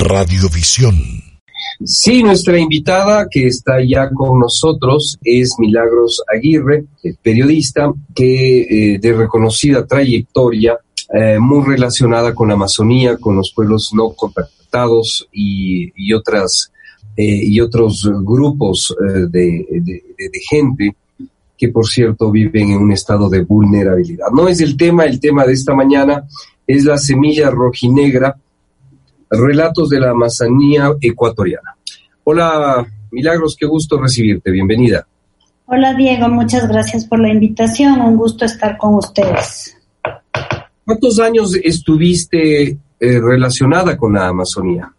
Radiovisión. Sí, nuestra invitada que está ya con nosotros es Milagros Aguirre, periodista que eh, de reconocida trayectoria, eh, muy relacionada con la Amazonía, con los pueblos no contactados y, otras eh, y otros grupos de, de gente que por cierto viven en un estado de vulnerabilidad. No es el tema, el tema de esta mañana es la semilla rojinegra, relatos de la Amazonía ecuatoriana. Hola, Milagros, qué gusto recibirte, bienvenida. Hola Diego, muchas gracias por la invitación, un gusto estar con ustedes. ¿Cuántos años estuviste eh, relacionada con la Amazonía?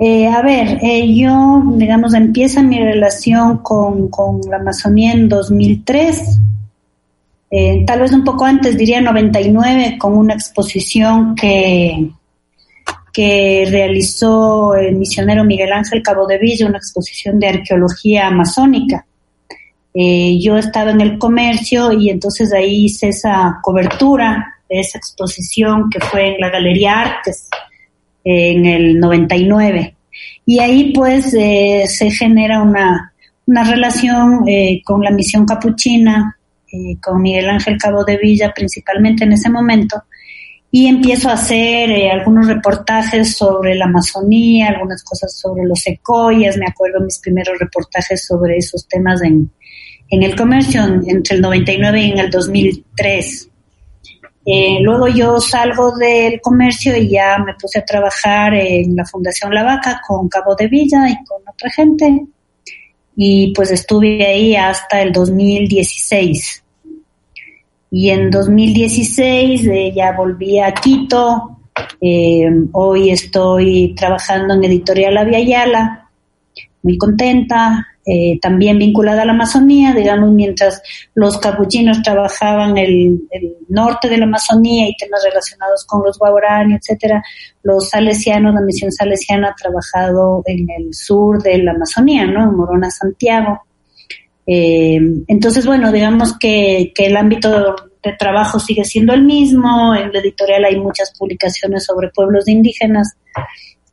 Eh, a ver, eh, yo, digamos, empieza mi relación con, la Amazonía en 2003, eh, tal vez un poco antes, diría 99, con una exposición que, que realizó el misionero Miguel Ángel Cabo de Villa, una exposición de arqueología amazónica. yo estaba en el comercio y entonces ahí hice esa cobertura de esa exposición que fue en la Galería Artes en el 99. Y ahí pues eh, se genera una, una relación eh, con la misión capuchina, eh, con Miguel Ángel Cabo de Villa principalmente en ese momento, y empiezo a hacer algunos reportajes sobre la Amazonía, algunas cosas sobre los secoyas, me acuerdo mis primeros reportajes sobre esos temas en, en el comercio entre el 99 y en el 2003. Eh, luego yo salgo del comercio y ya me puse a trabajar en la Fundación La Vaca con Cabo de Villa y con otra gente. Y pues estuve ahí hasta el 2016. Y en 2016 eh, ya volví a Quito. Eh, hoy estoy trabajando en Editorial La Yala, muy contenta. Eh, también vinculada a la Amazonía, digamos, mientras los capuchinos trabajaban el, el norte de la Amazonía y temas relacionados con los guaraní, etcétera, los salesianos, la misión salesiana ha trabajado en el sur de la Amazonía, ¿no? En Morona, Santiago. Eh, entonces, bueno, digamos que, que el ámbito de trabajo sigue siendo el mismo, en la editorial hay muchas publicaciones sobre pueblos indígenas,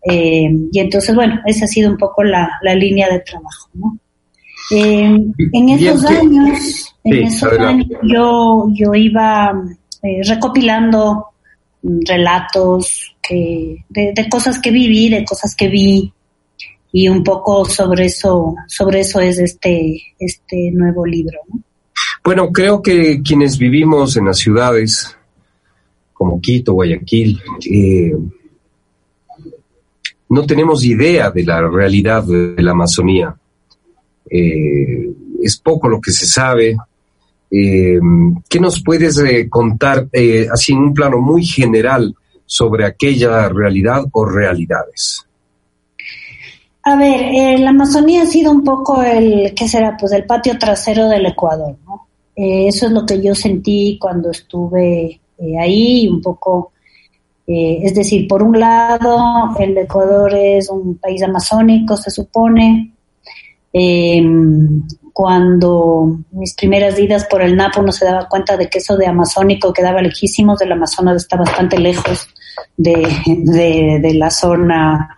eh, y entonces, bueno, esa ha sido un poco la, la línea de trabajo, ¿no? en esos años, en esos años yo, yo iba eh, recopilando relatos que, de, cosas que viví, de cosas que vi y un poco sobre eso, sobre eso es este, este nuevo libro. Bueno, creo que quienes vivimos en las ciudades como Quito, Guayaquil, eh, no tenemos idea de la realidad de la Amazonía. Eh, es poco lo que se sabe. Eh, ¿Qué nos puedes contar así en un plano muy general sobre aquella realidad o realidades? A ver, la Amazonía ha sido un poco el, ¿qué será? Pues el patio trasero del Ecuador, ¿no? eso es lo que yo sentí cuando estuve ahí, un poco, es decir, por un lado, el Ecuador es un país amazónico, se supone, eh, cuando mis primeras idas por el Napo no se daba cuenta de que eso de amazónico quedaba lejísimos del Amazonas, está bastante lejos de, de, la zona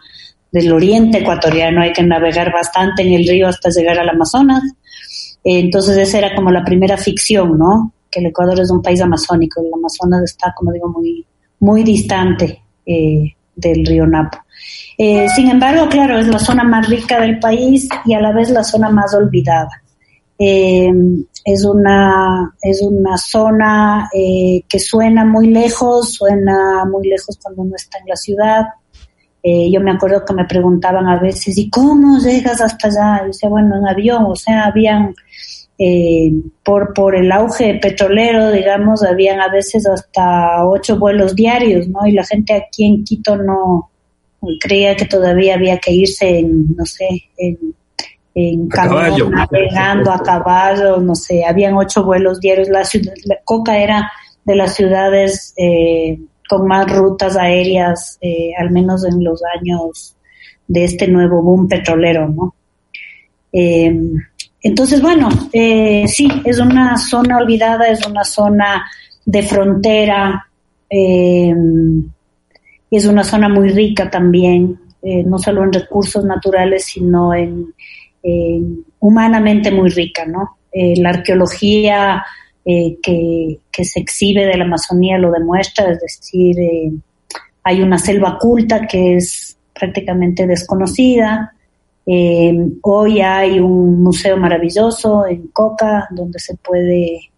del oriente ecuatoriano, hay que navegar bastante en el río hasta llegar al Amazonas. entonces esa era como la primera ficción, ¿no? Que el Ecuador es un país amazónico, el Amazonas está, como digo, muy, muy distante eh, del río Napo. Eh, sin embargo, claro, es la zona más rica del país y a la vez la zona más olvidada. Eh, es una es una zona eh, que suena muy lejos, suena muy lejos cuando uno está en la ciudad. Yo me acuerdo que me preguntaban a veces, ¿y cómo llegas hasta allá? Y decía, bueno, en avión, o sea, habían, por, por el auge petrolero, digamos, habían a veces hasta ocho vuelos diarios, ¿no? Y la gente aquí en Quito no, creía que todavía había que irse en, no sé, en, en caballo, navegando a caballo, no sé, habían ocho vuelos diarios. La, ciudad, la Coca era de las ciudades eh, con más rutas aéreas, eh, al menos en los años de este nuevo boom petrolero, ¿no? Eh, entonces, bueno, sí, es una zona olvidada, es una zona de frontera, es una zona muy rica también, eh, no solo en recursos naturales, sino en, humanamente muy rica, ¿no? Eh, la arqueología eh, que, que, se exhibe de la Amazonía lo demuestra, es decir, hay una selva culta que es prácticamente desconocida. hoy hay un museo maravilloso en Coca donde se puede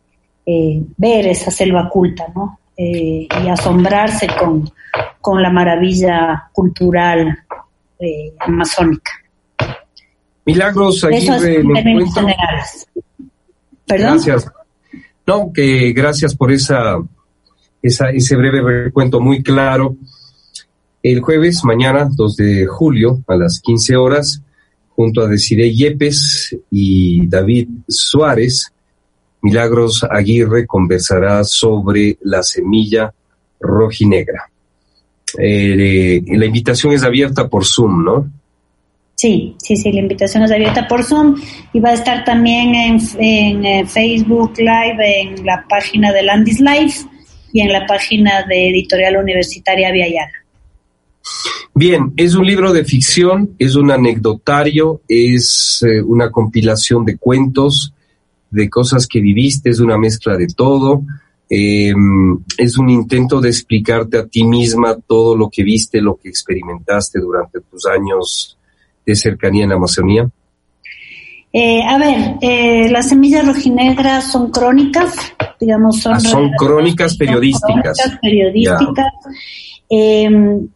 ver esa selva culta, ¿no? y asombrarse con, con la maravilla cultural eh, amazónica. Milagros Aguirre, ¿Perdón? Gracias. No, que gracias por esa, ese breve recuento muy claro. El jueves, mañana, 2 de julio, a las 15 horas, junto a Desiree Yepes y David Suárez, Milagros Aguirre conversará sobre la semilla rojinegra. Eh, la invitación es abierta por Zoom, ¿no? Sí, sí, sí, la invitación es abierta por Zoom y va a estar también en, eh, Facebook Live, en la página de Landis Live y en la página de Editorial Universitaria Viayana. Bien, es un libro de ficción, es un anecdotario, es eh, una compilación de cuentos, de cosas que viviste, es una mezcla de todo. Eh, es un intento de explicarte a ti misma todo lo que viste, lo que experimentaste durante tus años de cercanía en la Amazonía. Eh, a ver, eh, las semillas rojinegras son crónicas, digamos, son, ah, son crónicas periodísticas. Crónicas periodísticas. Em,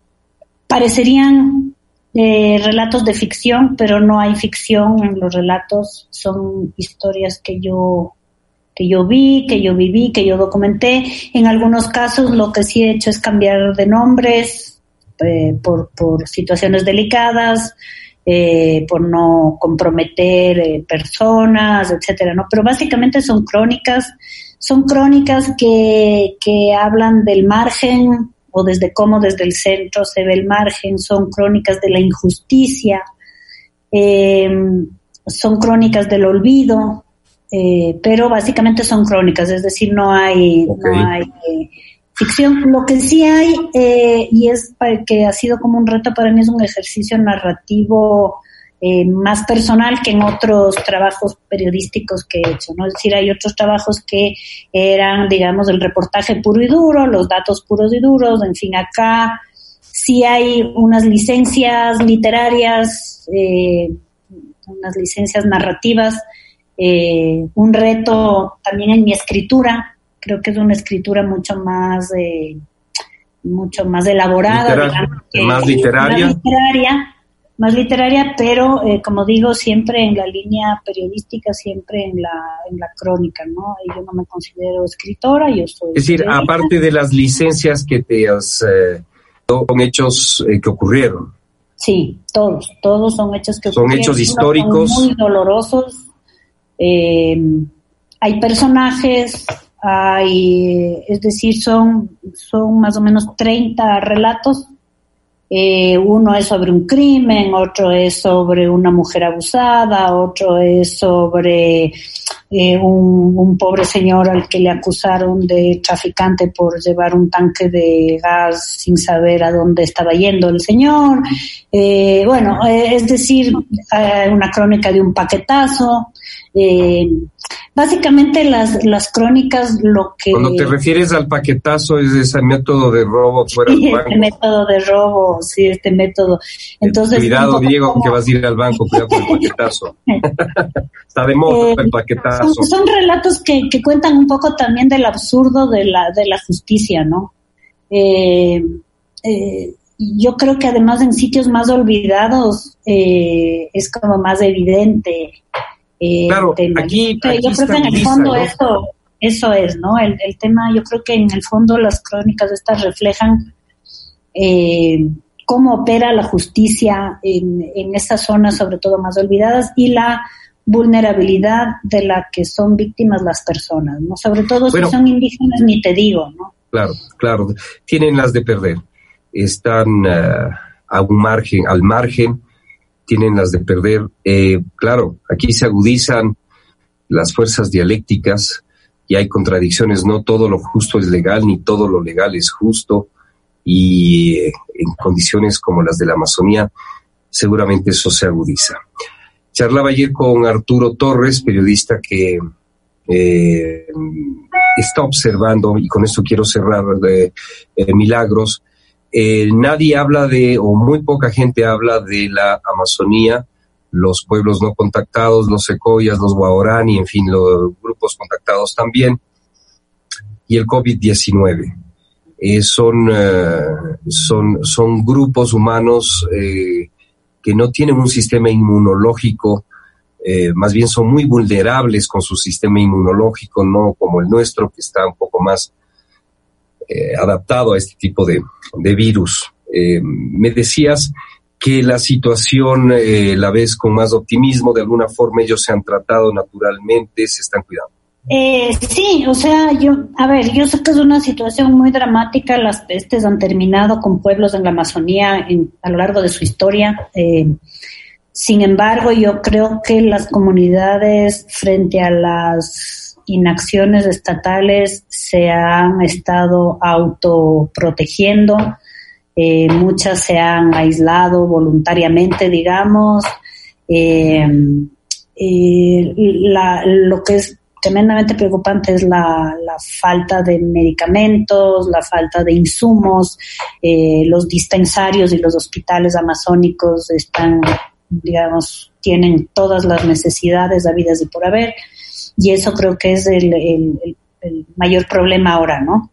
parecerían relatos de ficción, pero no hay ficción en los relatos, son historias que yo que yo vi, que yo viví, que yo documenté. En algunos casos lo que sí he hecho es cambiar de nombres eh, por, por, situaciones delicadas, eh, por no comprometer eh, personas, etcétera, ¿no? Pero básicamente son crónicas, son crónicas que, que hablan del margen o desde cómo desde el centro se ve el margen, son crónicas de la injusticia, son crónicas del olvido, eh, pero básicamente son crónicas, es decir, no hay, no hay eh, ficción. Lo que sí hay, eh, y es que ha sido como un reto para mí, es un ejercicio narrativo más personal que en otros trabajos periodísticos que he hecho, ¿no? Es decir, hay otros trabajos que eran, digamos, el reportaje puro y duro, los datos puros y duros, en fin, acá sí hay unas licencias literarias, unas licencias narrativas eh, un reto también en mi escritura, creo que es una escritura mucho más, eh, mucho más elaborada, más literaria. Más literaria, más literaria, pero eh, como digo, siempre en la línea periodística, siempre en la, en la crónica, ¿no? Yo no me considero escritora, yo soy... Es decir, aparte de las licencias que te has... son hechos que ocurrieron. Sí, todos, todos son hechos que Son hechos históricos. muy dolorosos, eh, hay personajes, hay, es decir, son, son más o menos 30 relatos. Eh, uno es sobre un crimen, otro es sobre una mujer abusada, otro es sobre eh, un, un, pobre señor al que le acusaron de traficante por llevar un tanque de gas sin saber a dónde estaba yendo el señor. Eh, bueno, eh, es decir, una crónica de un paquetazo. Eh, básicamente las, las crónicas lo que... Cuando te refieres al paquetazo es ese método de robo fuera del banco. Este método de robo, sí, este método. Entonces, cuidado, Diego, que vas a ir al banco, cuidado con el paquetazo. Está de moda eh, el paquetazo. Son, relatos que, que, cuentan un poco también del absurdo de la, de la justicia, ¿no? Eh, eh, yo creo que además en sitios más olvidados es como más evidente eh, claro, aquí, yo creo que en el fondo eso, eso es, ¿no? El, el, tema, yo creo que en el fondo las crónicas estas reflejan eh, cómo opera la justicia en, en estas zonas, sobre todo más olvidadas, y la vulnerabilidad de la que son víctimas las personas, ¿no? Sobre todo si son indígenas, ni te digo, ¿no? Claro, claro, tienen las de perder, están uh, a un margen, al margen tienen las de perder. Eh, claro, aquí se agudizan las fuerzas dialécticas y hay contradicciones, no todo lo justo es legal, ni todo lo legal es justo. Y eh, en condiciones como las de la Amazonía, seguramente eso se agudiza. Charlaba ayer con Arturo Torres, periodista que eh, está observando, y con esto quiero cerrar de eh, Milagros, eh, nadie habla de, o muy poca gente habla de la Amazonía, los pueblos no contactados, los secoyas, los guaorani, en fin, los grupos contactados también, y el COVID-19. son, son, son grupos humanos que no tienen un sistema inmunológico, eh, más bien son muy vulnerables con su sistema inmunológico, no como el nuestro, que está un poco más eh, adaptado a este tipo de, virus. Eh, me decías que la situación la ves con más optimismo, de alguna forma ellos se han tratado naturalmente, se están cuidando. Eh, sí, o sea, yo, a ver, yo sé que es una situación muy dramática. Las pestes han terminado con pueblos en la Amazonía a lo largo de su historia. Eh, sin embargo, yo creo que las comunidades frente a las inacciones estatales se han estado autoprotegiendo. Eh, muchas se han aislado voluntariamente, digamos. Eh, la, lo que es tremendamente preocupante es la, falta de medicamentos, la falta de insumos. Eh, los dispensarios y los hospitales amazónicos están, digamos, tienen todas las necesidades habidas y por haber. Y eso creo que es el, mayor problema ahora, ¿no?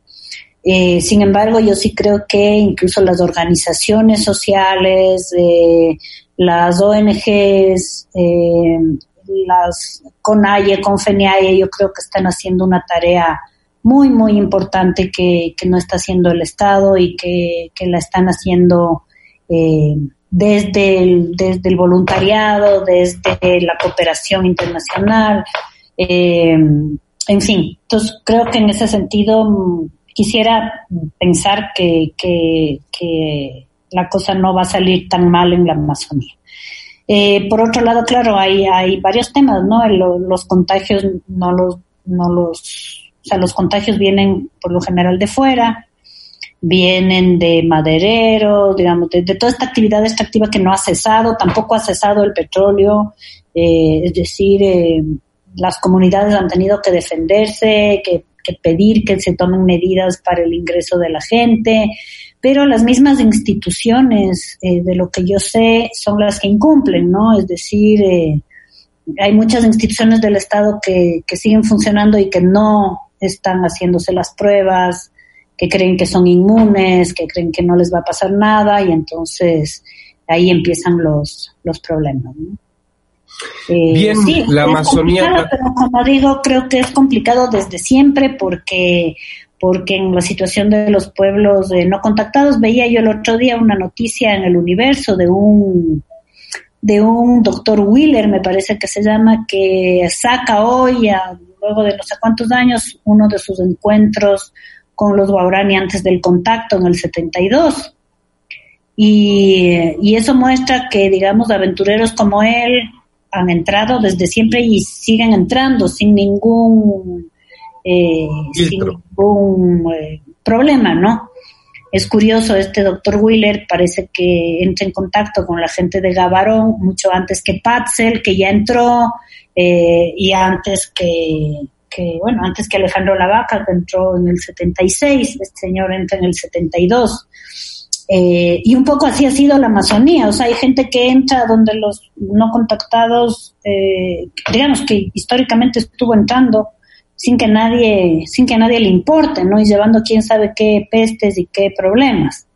Eh, sin embargo, yo sí creo que incluso las organizaciones sociales, eh, las ONGs, eh, las CONAIE, CONFENIAE, yo creo que están haciendo una tarea muy, muy importante que, no está haciendo el Estado y que, la están haciendo eh, desde, el, desde el voluntariado, desde la cooperación internacional, eh, en fin. Entonces, creo que en ese sentido mm, quisiera pensar que, que, que la cosa no va a salir tan mal en la Amazonía. Eh, por otro lado, claro, hay, hay varios temas, ¿no? los contagios no los, no los, o sea, los contagios vienen por lo general de fuera, vienen de madereros, digamos, de, toda esta actividad extractiva que no ha cesado, tampoco ha cesado el petróleo, eh, es decir, eh, las comunidades han tenido que defenderse, que, que pedir que se tomen medidas para el ingreso de la gente, pero las mismas instituciones, eh, de lo que yo sé, son las que incumplen, ¿no? Es decir, eh, hay muchas instituciones del Estado que, que siguen funcionando y que no están haciéndose las pruebas, que creen que son inmunes, que creen que no les va a pasar nada y entonces ahí empiezan los, los problemas. ¿no? Eh, Bien, la Amazonía. Pero como digo, creo que es complicado desde siempre porque porque en la situación de los pueblos no contactados veía yo el otro día una noticia en el universo de un de un doctor Wheeler, me parece que se llama, que saca hoy, luego de no sé cuántos años, uno de sus encuentros con los Guaurani antes del contacto en el 72. Y, y eso muestra que, digamos, aventureros como él han entrado desde siempre y siguen entrando sin ningún eh, sin ningún eh, problema, ¿no? Es curioso, este doctor Wheeler parece que entra en contacto con la gente de Gavarón mucho antes que Patzel, que ya entró, eh, y antes que, que, bueno, antes que Alejandro Lavaca, que entró en el 76, este señor entra en el 72. Eh, y un poco así ha sido la Amazonía, o sea, hay gente que entra donde los no contactados, eh, digamos que históricamente estuvo entrando, sin que nadie, sin que nadie le importe, ¿no? Y llevando quién sabe qué pestes y qué problemas.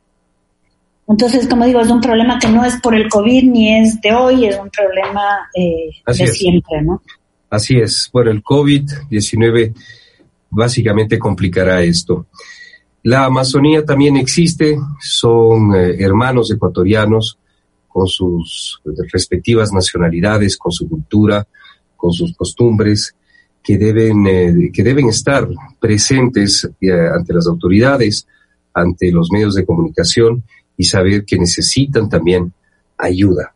Entonces, como digo, es un problema que no es por el COVID ni es de hoy, es un problema eh, de siempre, ¿no? Así es. Bueno, el COVID-19 básicamente complicará esto. La Amazonía también existe, son eh, hermanos ecuatorianos con sus respectivas nacionalidades, con su cultura, con sus costumbres, que deben, eh, que deben estar presentes eh, ante las autoridades, ante los medios de comunicación y saber que necesitan también ayuda.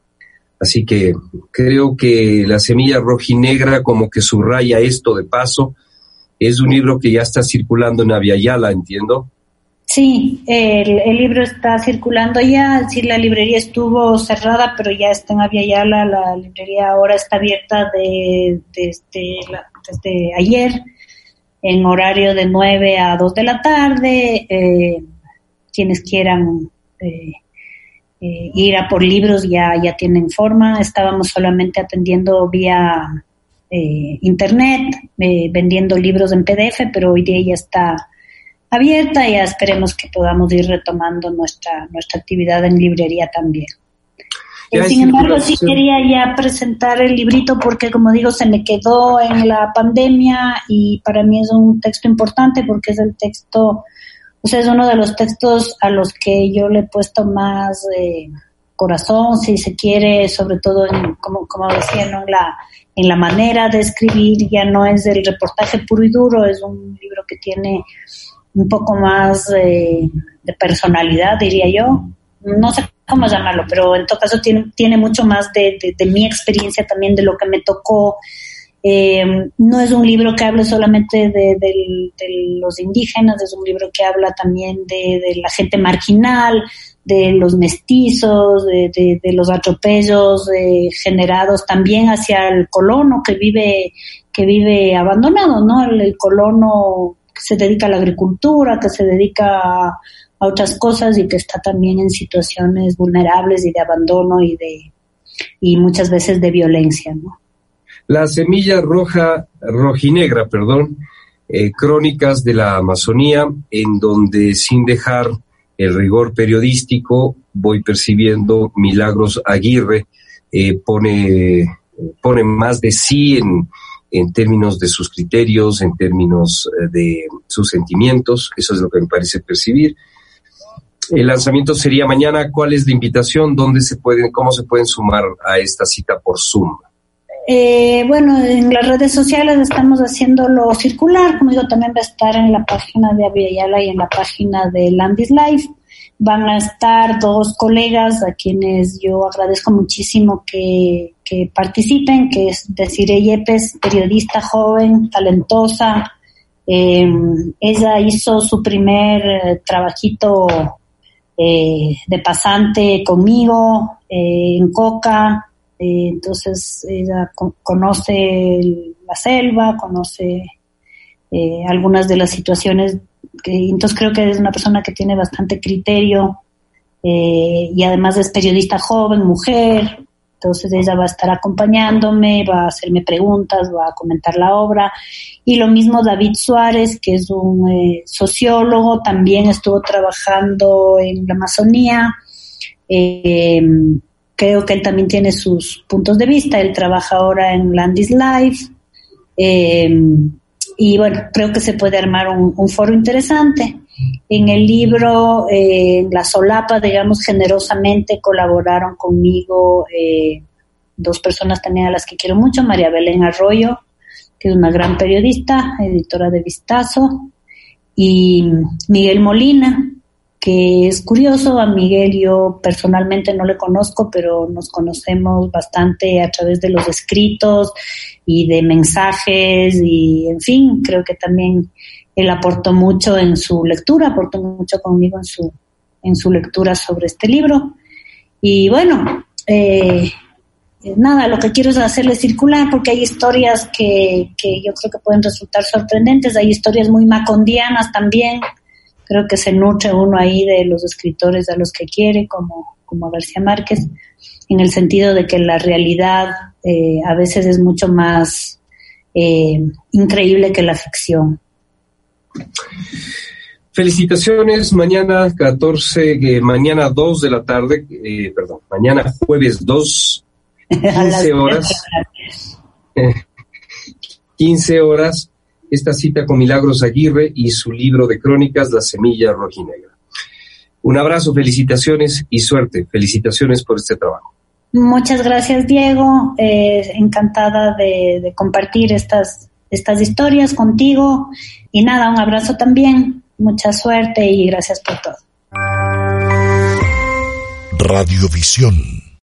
Así que creo que la semilla rojinegra como que subraya esto de paso. Es un libro que ya está circulando en Aviala, entiendo. Sí, el, libro está circulando ya, sí, la librería estuvo cerrada, pero ya está en Aviala, la librería ahora está abierta de, desde, desde ayer, en horario de 9 a 2 de la tarde. Eh, quienes quieran eh, eh, ir a por libros ya, ya tienen forma. Estábamos solamente atendiendo vía internet, vendiendo libros en PDF, pero hoy día ya está abierta y esperemos que podamos ir retomando nuestra, nuestra actividad en librería también. Eh, sin embargo, sí quería ya presentar el librito porque, como digo, se me quedó en la pandemia y para mí es un texto importante porque es el texto, o sea, es uno de los textos a los que yo le he puesto más eh, corazón, si se quiere, sobre todo, en, como, como decía, en, la, en la manera de escribir, ya no es el reportaje puro y duro, es un libro que tiene un poco más de personalidad, diría yo. No sé cómo llamarlo, pero en todo caso tiene, tiene mucho más de, mi experiencia también, de lo que me tocó. Eh, no es un libro que hable solamente de, los indígenas, es un libro que habla también de, la gente marginal, de los mestizos, de, los atropellos generados también hacia el colono que vive que vive abandonado, ¿no? el colono que se dedica a la agricultura, que se dedica a, otras cosas y que está también en situaciones vulnerables y de abandono y de y muchas veces de violencia, ¿no? La semilla roja, rojinegra, perdón, eh, crónicas de la Amazonía, en donde sin dejar el rigor periodístico voy percibiendo Milagros Aguirre eh, pone pone más de sí en, en términos de sus criterios, en términos eh, de sus sentimientos, eso es lo que me parece percibir. El lanzamiento sería mañana. ¿Cuál es la invitación? ¿Dónde se pueden, cómo se pueden sumar a esta cita por Zoom? Eh, bueno, en las redes sociales estamos haciéndolo circular, como digo, también va a estar en la página de Aviala y en la página de Landis Life. Van a estar dos colegas a quienes yo agradezco muchísimo que, que participen, que es Desiree Yepes, periodista joven, talentosa. Eh, ella hizo su primer eh, trabajito eh, de pasante conmigo en Coca. entonces ella conoce la selva, conoce algunas de las situaciones. Que, entonces creo que es una persona que tiene bastante criterio y además es periodista joven, mujer, entonces ella va a estar acompañándome, va a hacerme preguntas, va a comentar la obra. Y lo mismo David Suárez, que es un eh, sociólogo, también estuvo trabajando en la Amazonía. Eh, creo que él también tiene sus puntos de vista. Él trabaja ahora en Landis Life. Eh, y bueno, creo que se puede armar un foro interesante. En el libro, eh, La Solapa, digamos, generosamente colaboraron conmigo eh, dos personas también a las que quiero mucho, María Belén Arroyo, que es una gran periodista, editora de Vistazo, y Miguel Molina, que es curioso, a Miguel yo personalmente no le conozco, pero nos conocemos bastante a través de los escritos y de mensajes y en fin, creo que también él aportó mucho en su lectura, aportó mucho conmigo en su, en su lectura sobre este libro. Y bueno, eh, nada, lo que quiero es hacerle circular porque hay historias que, que yo creo que pueden resultar sorprendentes, hay historias muy macondianas también, creo que se nutre uno ahí de los escritores a los que quiere, como, como García Márquez, en el sentido de que la realidad eh, a veces es mucho más eh, increíble que la ficción. Felicitaciones, mañana 14, eh, mañana 2 de la tarde, eh, perdón, mañana jueves 2, 15 horas. 15 horas, esta cita con Milagros Aguirre y su libro de crónicas, La Semilla Rojinegra. Un abrazo, felicitaciones y suerte. Felicitaciones por este trabajo. Muchas gracias, Diego. Eh, encantada de compartir estas estas historias contigo. Y nada, un abrazo también, mucha suerte y gracias por todo. Radiovisión